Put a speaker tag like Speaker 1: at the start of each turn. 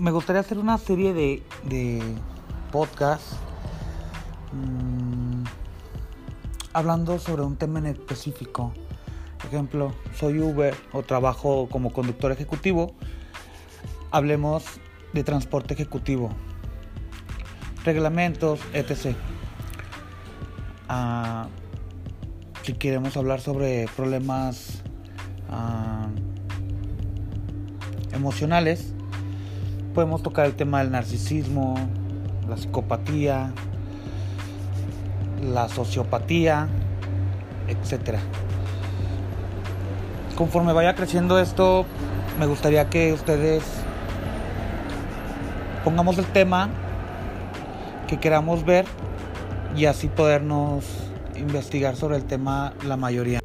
Speaker 1: me gustaría hacer una serie de, de podcasts mmm, hablando sobre un tema en específico. Por ejemplo, soy Uber o trabajo como conductor ejecutivo. Hablemos de transporte ejecutivo, reglamentos, etc. Ah, si queremos hablar sobre problemas ah, emocionales, podemos tocar el tema del narcisismo, la psicopatía, la sociopatía, etc. Conforme vaya creciendo esto, me gustaría que ustedes pongamos el tema que queramos ver y así podernos investigar sobre el tema la mayoría.